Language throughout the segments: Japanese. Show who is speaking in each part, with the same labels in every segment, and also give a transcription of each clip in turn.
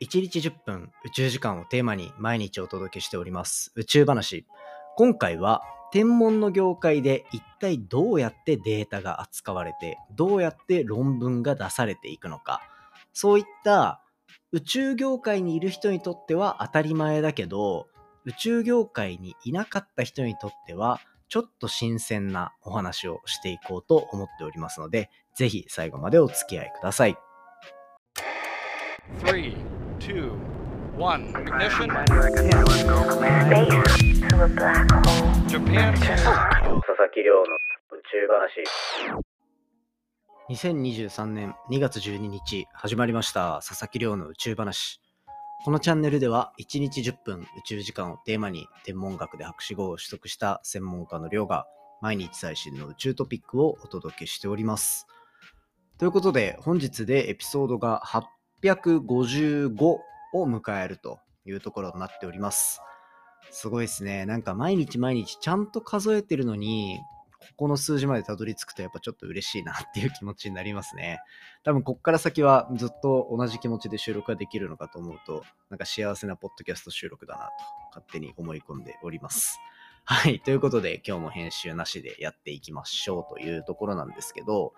Speaker 1: 1日10分宇宙時間をテーマに毎日お届けしております宇宙話。今回は天文の業界で一体どうやってデータが扱われて、どうやって論文が出されていくのか、そういった宇宙業界にいる人にとっては当たり前だけど、宇宙業界にいなかった人にとっては、ちょっと新鮮なお話をしていこうと思っておりますので、ぜひ最後までお付き合いください。
Speaker 2: 3 two, one. Ignition. Japan.
Speaker 1: 佐々木亮の宇宙話。2023年2月12日始まりました佐々木亮の宇宙話。このチャンネルでは1日10分宇宙時間をテーマに天文学で博士号を取得した専門家の亮が毎日最新の宇宙トピックをお届けしております。ということで本日でエピソードが855を迎えるというところになっております。すごいですね。なんか毎日毎日ちゃんと数えてるのに、ここの数字までたどり着くとやっぱちょっと嬉しいなっていう気持ちになりますね。多分こっから先はずっと同じ気持ちで収録ができるのかと思うと、なんか幸せなポッドキャスト収録だなと勝手に思い込んでおります。はい。ということで今日も編集なしでやっていきましょうというところなんですけど、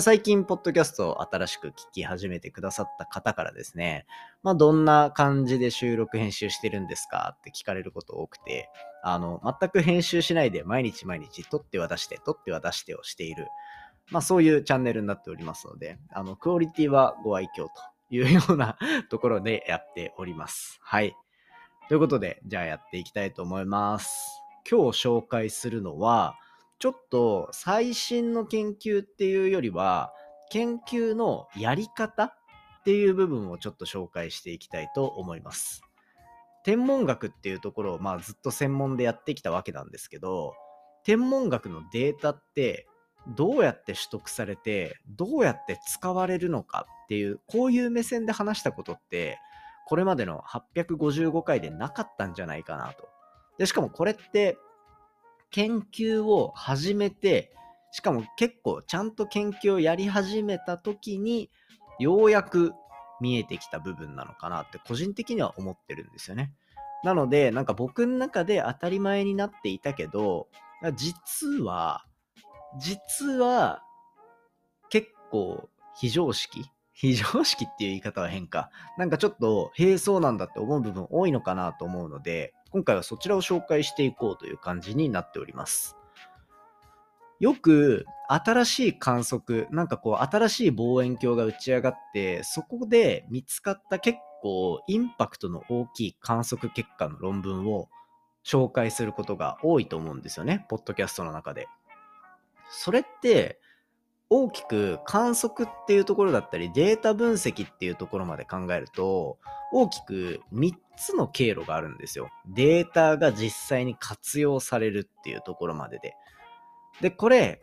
Speaker 1: 最近、ポッドキャストを新しく聞き始めてくださった方からですね、まあ、どんな感じで収録編集してるんですかって聞かれること多くて、あの、全く編集しないで毎日毎日撮っては出して、撮っては出してをしている、まあ、そういうチャンネルになっておりますので、あの、クオリティはご愛嬌というような ところでやっております。はい。ということで、じゃあやっていきたいと思います。今日紹介するのは、ちょっと最新の研究っていうよりは、研究のやり方っていう部分をちょっと紹介していきたいと思います。天文学っていうところをまあずっと専門でやってきたわけなんですけど、天文学のデータってどうやって取得されて、どうやって使われるのかっていう、こういう目線で話したことって、これまでの855回でなかったんじゃないかなと。で、しかもこれって研究を始めて、しかも結構ちゃんと研究をやり始めた時に、ようやく見えてきた部分なのかなって個人的には思ってるんですよね。なので、なんか僕の中で当たり前になっていたけど、実は、実は結構非常識非常識っていう言い方は変か。なんかちょっと、へえ、そうなんだって思う部分多いのかなと思うので、今回はそちらを紹介していこうという感じになっております。よく新しい観測、なんかこう新しい望遠鏡が打ち上がって、そこで見つかった結構インパクトの大きい観測結果の論文を紹介することが多いと思うんですよね、ポッドキャストの中で。それって大きく観測っていうところだったりデータ分析っていうところまで考えると大きく3つの経路があるんですよ。データが実際に活用されるっていうところまでで。で、これ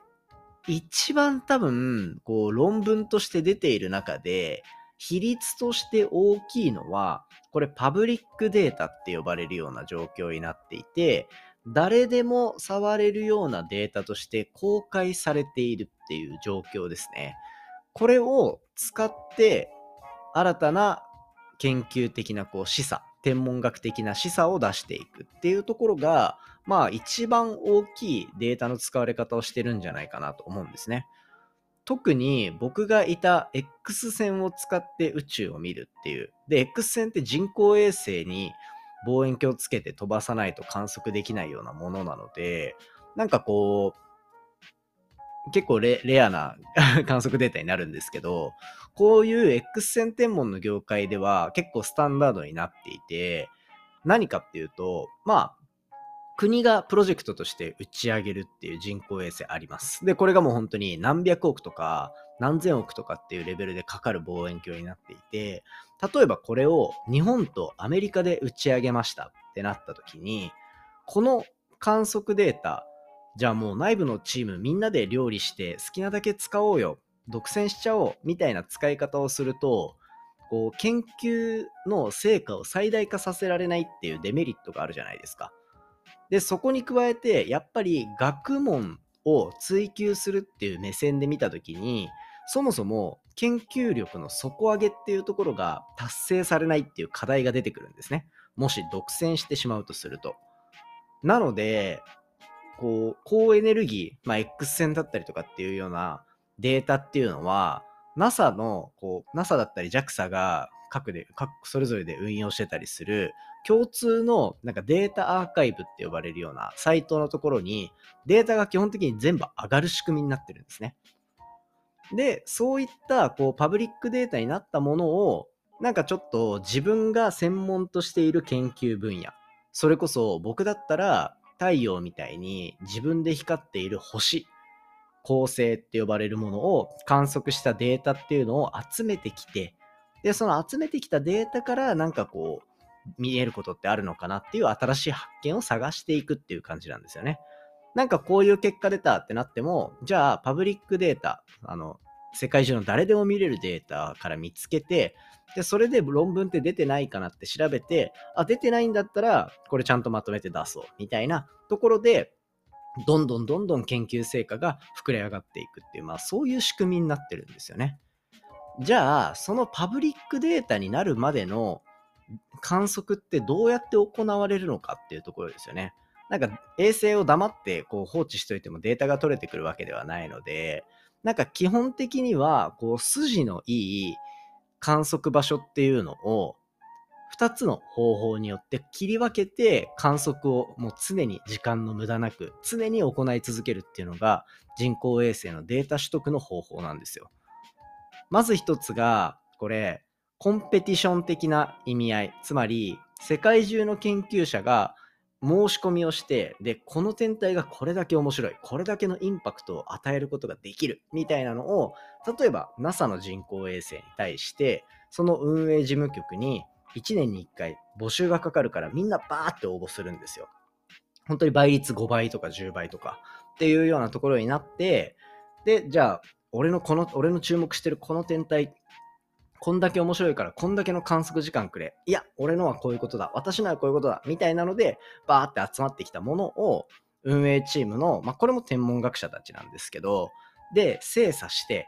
Speaker 1: 一番多分こう論文として出ている中で比率として大きいのはこれパブリックデータって呼ばれるような状況になっていて誰でも触れるようなデータとして公開されているっていう状況ですね。これを使って新たな研究的なこう示唆、天文学的な示唆を出していくっていうところが、まあ一番大きいデータの使われ方をしてるんじゃないかなと思うんですね。特に僕がいた X 線を使って宇宙を見るっていう。で、X 線って人工衛星に望遠鏡をつけて飛ばさないと観測できないようなものなので、なんかこう、結構レアな 観測データになるんですけど、こういう X 線天文の業界では結構スタンダードになっていて、何かっていうと、まあ、国がプロジェクトとして打ち上げるっていう人工衛星あります。で、これがもう本当に何百億とか何千億とかっていうレベルでかかる望遠鏡になっていて、例えばこれを日本とアメリカで打ち上げましたってなった時に、この観測データ、じゃあもう内部のチームみんなで料理して好きなだけ使おうよ、独占しちゃおうみたいな使い方をすると、こう研究の成果を最大化させられないっていうデメリットがあるじゃないですか。で、そこに加えて、やっぱり学問を追求するっていう目線で見たときに、そもそも研究力の底上げっていうところが達成されないっていう課題が出てくるんですね。もし独占してしまうとすると。なので、こう、高エネルギー、まあ、X 線だったりとかっていうようなデータっていうのは、NASA の、こう、NASA だったり JAXA が各で、各それぞれで運用してたりする共通のなんかデータアーカイブって呼ばれるようなサイトのところにデータが基本的に全部上がる仕組みになってるんですね。で、そういったこうパブリックデータになったものをなんかちょっと自分が専門としている研究分野、それこそ僕だったら太陽みたいに自分で光っている星、恒星って呼ばれるものを観測したデータっていうのを集めてきて、で、その集めてきたデータからなんかこう、見えることってあるのかなっていう新しい発見を探していくっていう感じなんですよね。なんかこういう結果出たってなっても、じゃあパブリックデータ、あの、世界中の誰でも見れるデータから見つけて、で、それで論文って出てないかなって調べて、あ、出てないんだったら、これちゃんとまとめて出そう、みたいなところで、どんどんどんどん研究成果が膨れ上がっていくっていう、まあそういう仕組みになってるんですよね。じゃあ、そのパブリックデータになるまでの観測ってどうやって行われるのかっていうところですよね。なんか衛星を黙ってこう放置しといてもデータが取れてくるわけではないので、なんか基本的にはこう筋のいい観測場所っていうのを2つの方法によって切り分けて観測をもう常に時間の無駄なく常に行い続けるっていうのが人工衛星のデータ取得の方法なんですよ。まず一つがこれコンペティション的な意味合い、つまり世界中の研究者が申し込みをして、で、この天体がこれだけ面白い、これだけのインパクトを与えることができる、みたいなのを、例えば NASA の人工衛星に対して、その運営事務局に1年に1回募集がかかるからみんなバーって応募するんですよ。本当に倍率5倍とか10倍とかっていうようなところになって、で、じゃあ、俺のこの、俺の注目してるこの天体こんだけ面白いからこんだけの観測時間くれ。いや、俺のはこういうことだ。私のはこういうことだ。みたいなので、バーって集まってきたものを運営チームの、まあ、これも天文学者たちなんですけど、で、精査して、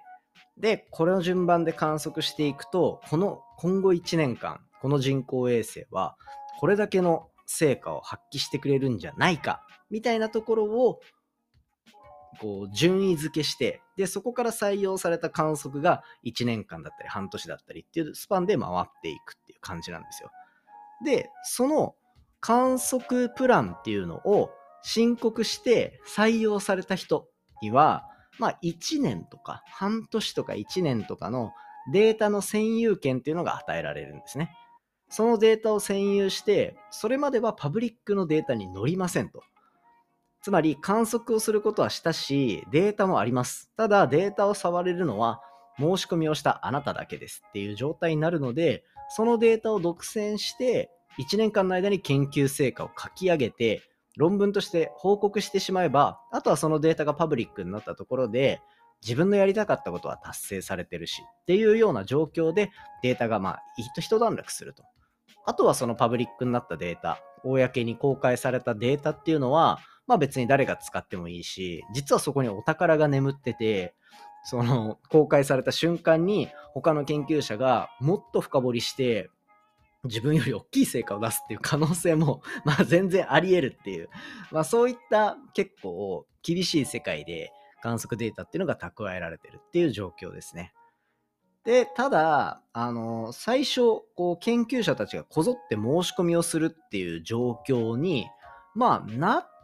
Speaker 1: で、これの順番で観測していくと、この今後1年間、この人工衛星は、これだけの成果を発揮してくれるんじゃないか、みたいなところをこう順位付けして、で、そこから採用された観測が1年間だったり半年だったりっていうスパンで回っていくっていう感じなんですよ。で、その観測プランっていうのを申告して採用された人には、まあ1年とか半年とか1年とかのデータの占有権っていうのが与えられるんですね。そのデータを占有して、それまではパブリックのデータに載りませんと。つまり観測をすることはしたし、データもあります。ただデータを触れるのは申し込みをしたあなただけですっていう状態になるので、そのデータを独占して、1年間の間に研究成果を書き上げて、論文として報告してしまえば、あとはそのデータがパブリックになったところで、自分のやりたかったことは達成されてるしっていうような状況でデータがまあ一段落すると。あとはそのパブリックになったデータ、公に公開されたデータっていうのは、まあ別に誰が使ってもいいし、実はそこにお宝が眠ってて、その公開された瞬間に他の研究者がもっと深掘りして自分より大きい成果を出すっていう可能性も まあ全然あり得るっていう、まあそういった結構厳しい世界で観測データっていうのが蓄えられてるっていう状況ですね。で、ただ、あの、最初、こう、研究者たちがこぞって申し込みをするっていう状況に、まあ、なっ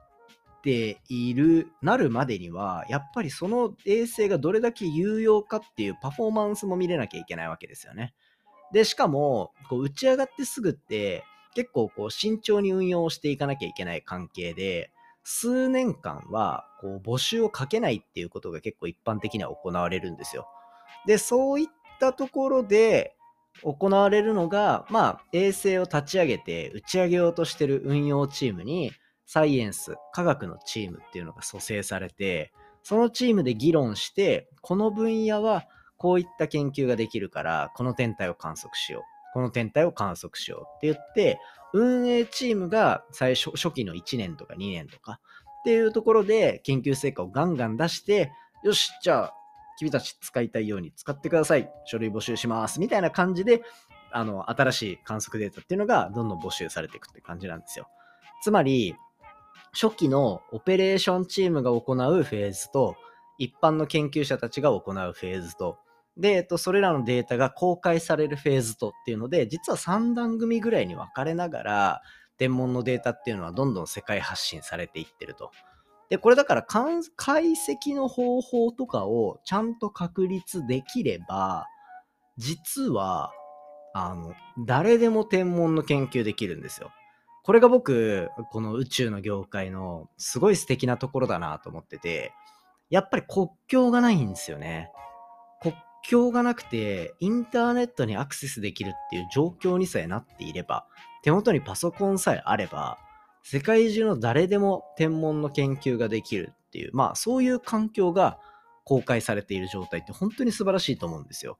Speaker 1: ている、なるまでには、やっぱりその衛星がどれだけ有用かっていうパフォーマンスも見れなきゃいけないわけですよね。で、しかも、こう打ち上がってすぐって、結構こう慎重に運用していかなきゃいけない関係で、数年間はこう募集をかけないっていうことが結構一般的には行われるんですよ。で、そういったところで行われるのが、まあ、衛星を立ち上げて打ち上げようとしてる運用チームに、サイエンス、科学のチームっていうのが蘇生されて、そのチームで議論して、この分野はこういった研究ができるから、この天体を観測しよう。この天体を観測しようって言って、運営チームが最初、初期の1年とか2年とかっていうところで研究成果をガンガン出して、よし、じゃあ君たち使いたいように使ってください。書類募集します。みたいな感じで、あの、新しい観測データっていうのがどんどん募集されていくって感じなんですよ。つまり、初期のオペレーションチームが行うフェーズと、一般の研究者たちが行うフェーズと、で、えっと、それらのデータが公開されるフェーズとっていうので、実は3段組ぐらいに分かれながら、天文のデータっていうのはどんどん世界発信されていってると。で、これだから解析の方法とかをちゃんと確立できれば、実は、あの、誰でも天文の研究できるんですよ。これが僕、この宇宙の業界のすごい素敵なところだなと思ってて、やっぱり国境がないんですよね。国境がなくて、インターネットにアクセスできるっていう状況にさえなっていれば、手元にパソコンさえあれば、世界中の誰でも天文の研究ができるっていう、まあそういう環境が公開されている状態って本当に素晴らしいと思うんですよ。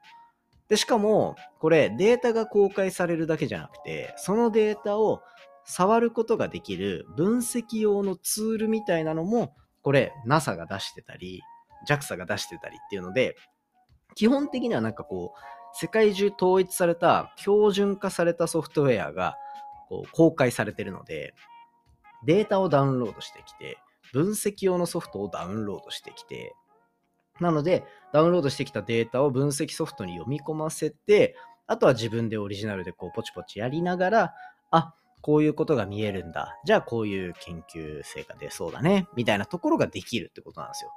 Speaker 1: で、しかも、これデータが公開されるだけじゃなくて、そのデータを触ることができる分析用のツールみたいなのも、これ NASA が出してたり、JAXA が出してたりっていうので、基本的にはなんかこう、世界中統一された標準化されたソフトウェアがこう公開されてるので、データをダウンロードしてきて、分析用のソフトをダウンロードしてきて、なので、ダウンロードしてきたデータを分析ソフトに読み込ませて、あとは自分でオリジナルでこうポチポチやりながら、あ、こういうことが見えるんだ。じゃあこういう研究成果出そうだね。みたいなところができるってことなんですよ。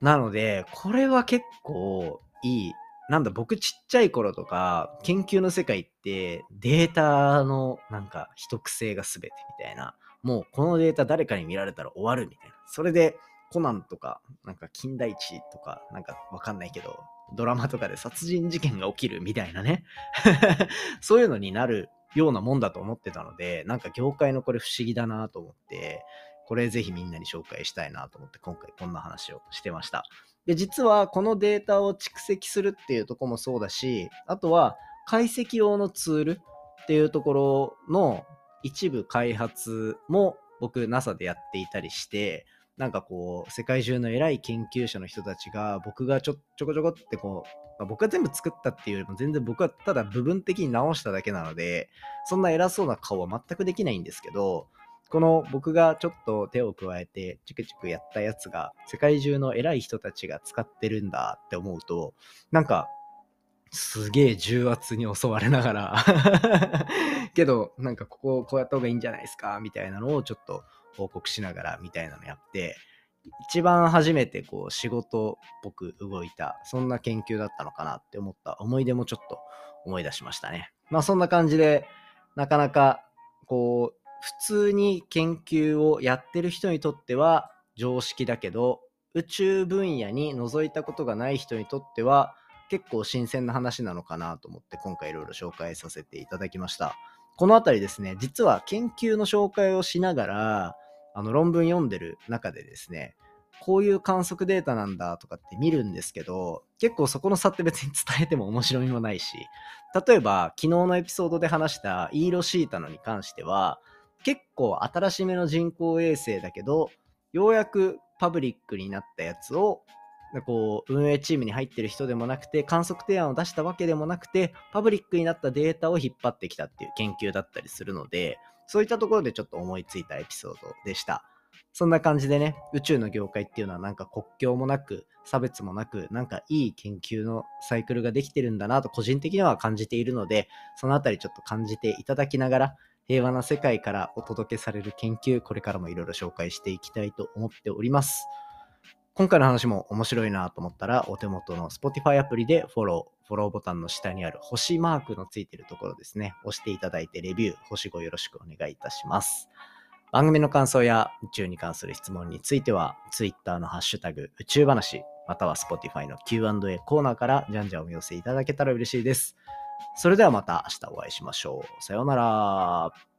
Speaker 1: なので、これは結構いい。なんだ、僕ちっちゃい頃とか、研究の世界ってデータのなんか秘匿性が全てみたいな。もうこのデータ誰かに見られたら終わるみたいな。それでコナンとか、なんか金田一とか、なんかわかんないけど、ドラマとかで殺人事件が起きるみたいなね。そういうのになるようなもんだと思ってたので、なんか業界のこれ不思議だなと思って、これぜひみんなに紹介したいなと思って今回こんな話をしてました。で、実はこのデータを蓄積するっていうとこもそうだし、あとは解析用のツールっていうところの一部開発も僕 NASA でやっていたりして、なんかこう、世界中の偉い研究者の人たちが、僕がちょちょこちょこってこう、まあ、僕が全部作ったっていうよりも全然僕はただ部分的に直しただけなので、そんな偉そうな顔は全くできないんですけど、この僕がちょっと手を加えてチクチクやったやつが世界中の偉い人たちが使ってるんだって思うと、なんかすげえ重圧に襲われながら。けどなんかこここうやった方がいいんじゃないですかみたいなのをちょっと報告しながらみたいなのやって、一番初めてこう仕事っぽく動いた、そんな研究だったのかなって思った思い出もちょっと思い出しましたね。まあそんな感じで、なかなかこう、普通に研究をやってる人にとっては常識だけど、宇宙分野に覗いたことがない人にとっては結構新鮮な話なのかなと思って今回いろいろ紹介させていただきました。このあたりですね、実は研究の紹介をしながら、あの論文読んでる中でですね、こういう観測データなんだとかって見るんですけど、結構そこの差って別に伝えても面白みもないし、例えば昨日のエピソードで話したイーロシータのに関しては、結構新しめの人工衛星だけど、ようやくパブリックになったやつをこう運営チームに入ってる人でもなくて観測提案を出したわけでもなくてパブリックになったデータを引っ張ってきたっていう研究だったりするのでそういったところでちょっと思いついたエピソードでした。そんな感じでね宇宙の業界っていうのはなんか国境もなく差別もなくなんかいい研究のサイクルができてるんだなと個人的には感じているのでそのあたりちょっと感じていただきながら平和な世界からお届けされる研究これからもいろいろ紹介していきたいと思っております。今回の話も面白いなと思ったら、お手元の Spotify アプリでフォロー、フォローボタンの下にある星マークのついているところですね、押していただいてレビュー、星5よろしくお願いいたします。番組の感想や宇宙に関する質問については、Twitter のハッシュタグ宇宙話、または Spotify の Q&A コーナーからじゃんじゃんお寄せいただけたら嬉しいです。それではまた明日お会いしましょう。さようなら。